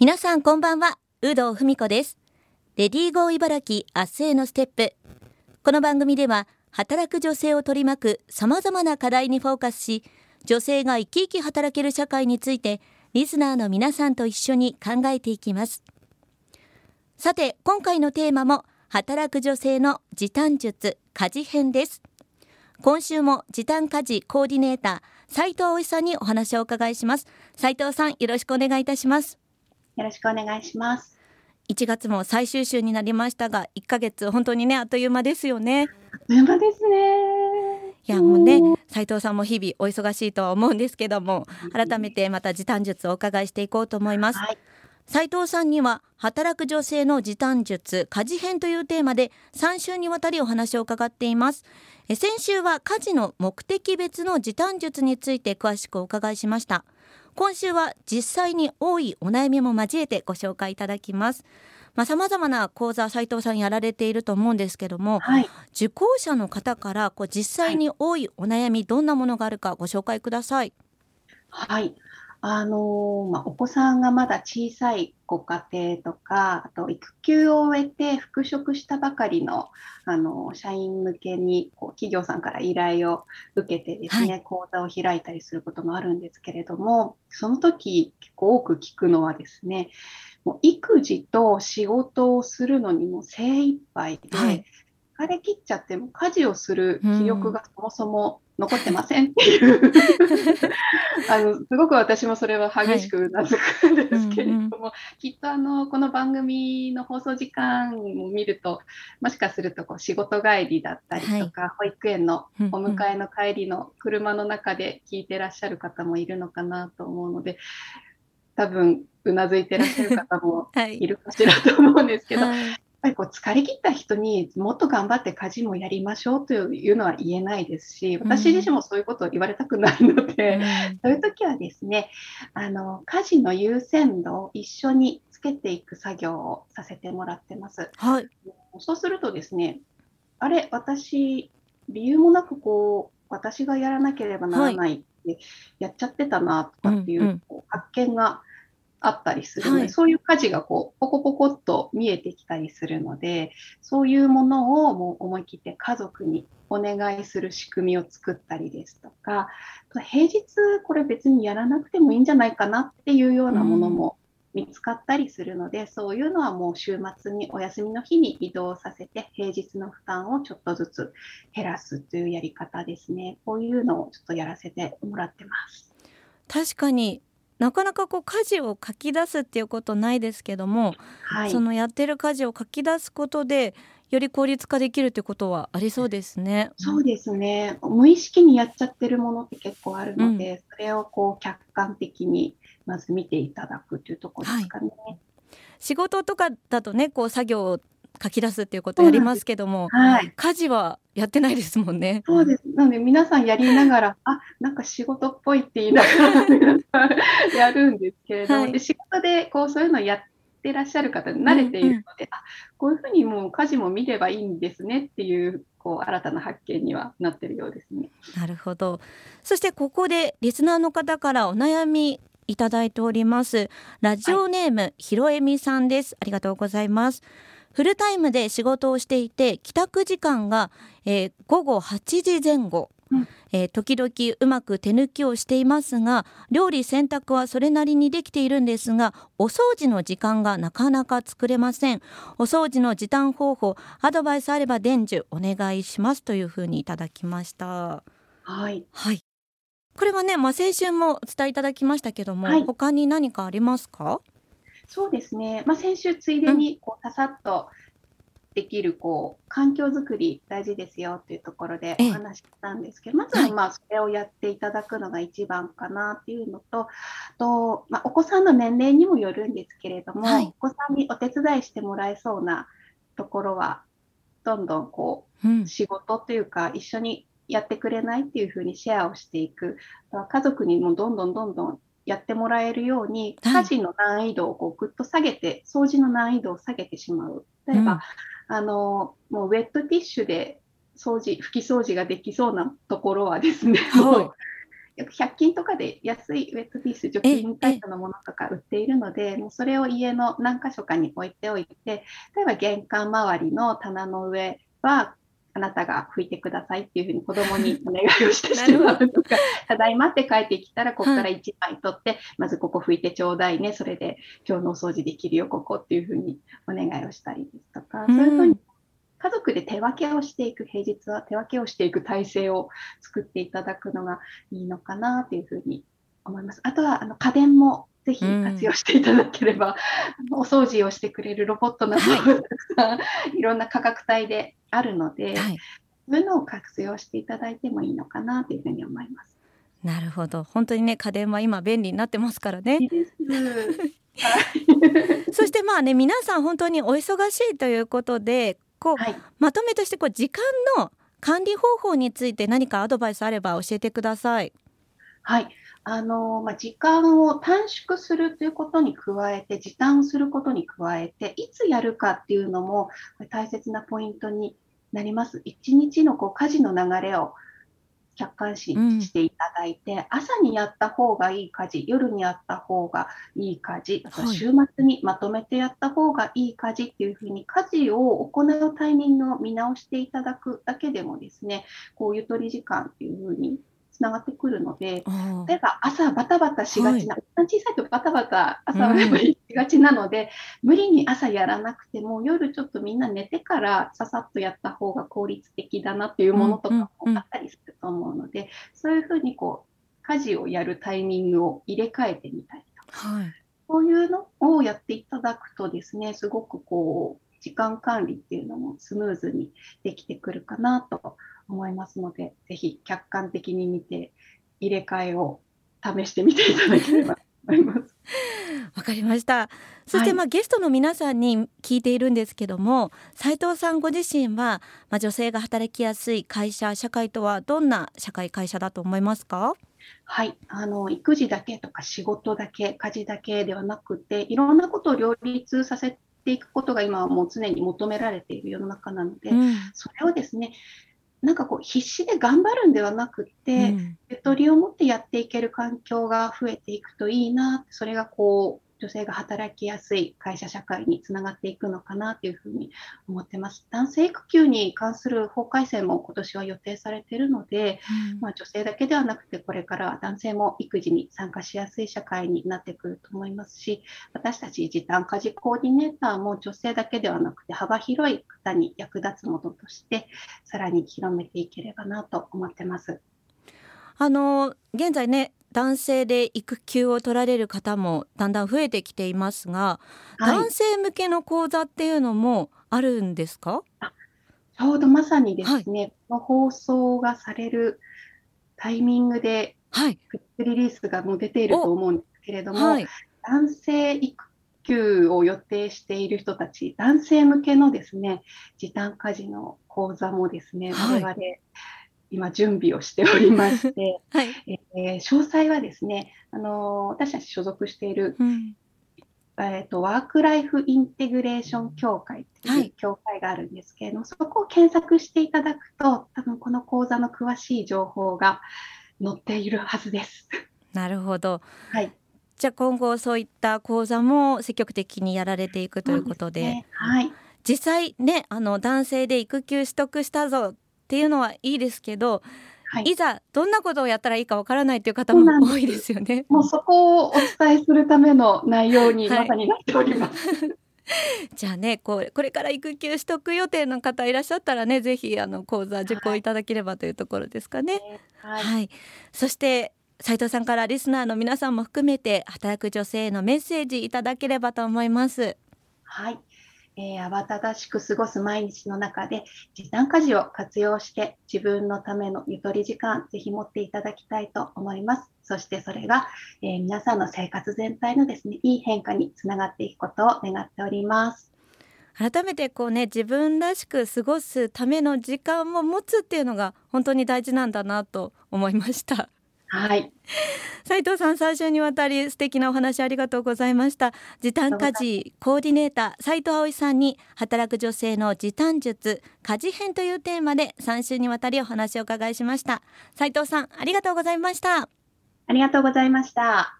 皆さんこんばんは。有働文子です。レディーゴー茨城明日へのステップ。この番組では働く女性を取り巻く様々な課題にフォーカスし女性が生き生き働ける社会についてリスナーの皆さんと一緒に考えていきます。さて今回のテーマも働く女性の時短術家事編です。今週も時短家事コーディネーター斉藤葵さんにお話をお伺いします。斉藤さんよろしくお願いいたします。よろしくお願いします。1月も最終週になりましたが、1ヶ月本当にねあっという間ですよね。あっという間ですね。いやもうね斉藤さんも日々お忙しいとは思うんですけども、改めてまた時短術をお伺いしていこうと思います。はい斉藤さんには働く女性の時短術家事編というテーマで3週にわたりお話を伺っています先週は家事の目的別の時短術について詳しくお伺いしました。今週は実際に多いお悩みも交えてご紹介いただきます。まあ、様々な講座斉藤さんやられていると思うんですけども、はい、受講者の方からこう実際に多いお悩み、どんなものがあるかご紹介ください。はい、あのまあ、お子さんがまだ小さいご家庭とか、あと育休を終えて復職したばかりのあの社員向けにこう企業さんから依頼を受けてですね、はい、講座を開いたりすることもあるんですけれども、その時結構多く聞くのはですね、もう育児と仕事をするのにも精一杯で、はい、疲れ切っちゃっても家事をする気力がそもそも残ってません。っていうあのすごく私もそれは激しくうなずくんですけれども、はいうんうん、きっとあのこの番組の放送時間を見るともしかするとこう仕事帰りだったりとか、はい、保育園のお迎えの帰りの車の中で聞いてらっしゃる方もいるのかなと思うので多分うなずいてらっしゃる方も いるかしらと思うんですけど、はい、ぱりこう疲れ切った人にもっと頑張って家事もやりましょうというのは言えないですし、私自身もそういうことを言われたくないので、うん、そういう時はですね、あの家事の優先度を一緒につけていく作業をさせてもらってます。はい、そうするとですね、あれ、私、理由もなくこう、私がやらなければならないってやっちゃってたなとかっていう,、発見があったりするので、はい、そういう家事がこうポコポコっと見えてきたりするのでそういうものをもう思い切って家族にお願いする仕組みを作ったりですとか平日これ別にやらなくてもいいんじゃないかなっていうようなものも見つかったりするので、うん、そういうのはもう週末にお休みの日に移動させて平日の負担をちょっとずつ減らすというやり方ですね。こういうのをちょっとやらせてもらってます。確かになかなかこう家事を書き出すっていうことないですけども、はい、そのやってる家事を書き出すことでより効率化できるってことはありそうですね。そうですね。無意識にやっちゃってるものって結構あるので、うん、それをこう客観的にまず見ていただくというところですかね。はい、仕事とかだとね、こう作業書き出すっていうことやりますけども、はい、家事はやってないですもんね。そうです。なので皆さんやりながら、あ、なんか仕事っぽいって言いながら やるんですけれども、はい、で仕事でこうそういうのやってらっしゃる方慣れているので、うんうん、あ、こういうふうにもう家事も見ればいいんですねっていうこう新たな発見にはなってるようですね。なるほど。そしてここでリスナーの方からお悩みいただいております。ラジオネーム、はい、ひろえみさんです。ありがとうございます。フルタイムで仕事をしていて帰宅時間が、えー、午後8時前後、うん、えー、時々うまく手抜きをしていますが料理洗濯はそれなりにできているんですがお掃除の時間がなかなか作れません。お掃除の時短方法アドバイスあれば伝授お願いしますというふうにいただきました。はい、はい、これはね、まあ、先週もお伝えいただきましたけども、はい、他に何かありますか？そうですね、まあ、先週ついでにこうささっとできるこう環境づくり大事ですよっていうところでお話ししたんですけど、まずはまあそれをやっていただくのが一番かなっていうのと、とまあ、お子さんの年齢にもよるんですけれども、はい、お子さんにお手伝いしてもらえそうなところはどんどんこう、仕事というか一緒にやってくれないっていうふうにシェアをしていく。家族にもどんどんどんどんやってもらえるように、家事の難易度をこうぐっと下げて、掃除の難易度を下げてしまう。例えば、うん、あの、もうウェットティッシュで掃除、拭き掃除ができそうなところはですね、はい、よく100均とかで安いウェットピース除菌タイプのものとか売っているのでもうそれを家の何箇所かに置いておいて例えば玄関周りの棚の上はあなたが拭いてくださいっていうふうに子供にお願いをしてしまうとかただいまって帰ってきたらここから1枚取って、はい、まずここ拭いてちょうだいね。それで今日のお掃除できるよここっていうふうにお願いをしたりですとか、そういうふうに家族で手分けをしていく平日は手分けをしていく体制を作っていただくのがいいのかなというふうに思います。あとはあの家電もぜひ活用していただければ、うん、お掃除をしてくれるロボットなど、はい、いろんな価格帯であるので、はい、そういうのを活用していただいてもいいのかなというふうに思います。なるほど。本当にね家電は今便利になってますからね。そしてまあね皆さん本当にお忙しいということでこう、はい、まとめとしてこう時間の管理方法について何かアドバイスあれば教えてください。はいあのまあ、時間を短縮するということに加えて、時短することに加えて、いつやるかっていうのも大切なポイントになります。一日のこう家事の流れを客観視していただいて、うん、朝にやった方がいい家事、夜にやった方がいい家事、あと週末にまとめてやった方がいい家事っていうふうに、家事を行うタイミングを見直していただくだけでもですね、こうゆとり時間っていうふうにつながってくるので、例えば朝バタバタしがちな、はい、小さいとバタバタ朝はしがちなので、うん、無理に朝やらなくても、夜ちょっとみんな寝てからささっとやった方が効率的だなっていうものとかもあったりすると思うので、そういうふうにこう、家事をやるタイミングを入れ替えてみたりとか、はい、そういうのをやっていただくとですね、すごくこう、時間管理っていうのもスムーズにできてくるかなと思いますので、ぜひ客観的に見て、入れ替えを試してみていただければと思います。わかりました。そして、まあ、はい、ゲストの皆さんに聞いているんですけども、斉藤さんご自身は、まあ、女性が働きやすい会社、社会とはどんな社会会社だと思いますか？はい、あの育児だけとか仕事だけ、家事だけではなくて、いろんなことを両立させていくことが今はもう常に求められている世の中なので、うん、それをですね、なんかこう必死で頑張るんではなくて、ゆとりを持ってやっていける環境が増えていくといいな、それがこう女性が働きやすい会社社会につながっていくのかなというふうに思ってます。男性育休に関する法改正も今年は予定されているので、うん、まあ、女性だけではなくてこれからは男性も育児に参加しやすい社会になってくると思いますし私たち時短家事コーディネーターも女性だけではなくて幅広い方に役立つものとしてさらに広めていければなと思ってます。あの現在ね男性で育休を取られる方もだんだん増えてきていますが、はい、男性向けの講座っていうのもあるんですか？ちょうどまさにですね、はい、この放送がされるタイミングで、はい、プリリースがもう出ていると思うんですけれども、はい、男性育休を予定している人たち、男性向けのですね、時短家事の講座もですね、我々、今準備をしておりまして、はい、えー、詳細はですね、あの私たち所属している、うん、えーと、ワークライフインテグレーション協会という協会があるんですけれども、はい、そこを検索していただくと、多分この講座の詳しい情報が載っているはずです。なるほど。はい。じゃあ今後そういった講座も積極的にやられていくということで、でね、はい。実際ね、あの男性で育休取得したぞっていうのはいいですけど、はい、いざどんなことをやったらいいかわからないという方も多いですよね。もうそこをお伝えするための内容にまさになっております。は いじゃあねこうこれから育休取得予定の方いらっしゃったらねぜひあの講座受講いただければというところですかね。はい、はい、そして斉藤さんからリスナーの皆さんも含めて働く女性へのメッセージいただければと思います。はいえー、慌ただしく過ごす毎日の中で時短家事を活用して自分のためのゆとり時間ぜひ持っていただきたいと思います。そしてそれが、えー、皆さんの生活全体のですねいい変化につながっていくことを願っております。改めてこうね自分らしく過ごすための時間を持つっていうのが本当に大事なんだなと思いました。はい。斉藤さん3週にわたり素敵なお話ありがとうございました時短家事コーディネーター斉藤葵さんに働く女性の時短術家事編というテーマで3週にわたりお話を伺いしました斉藤さんありがとうございましたありがとうございました。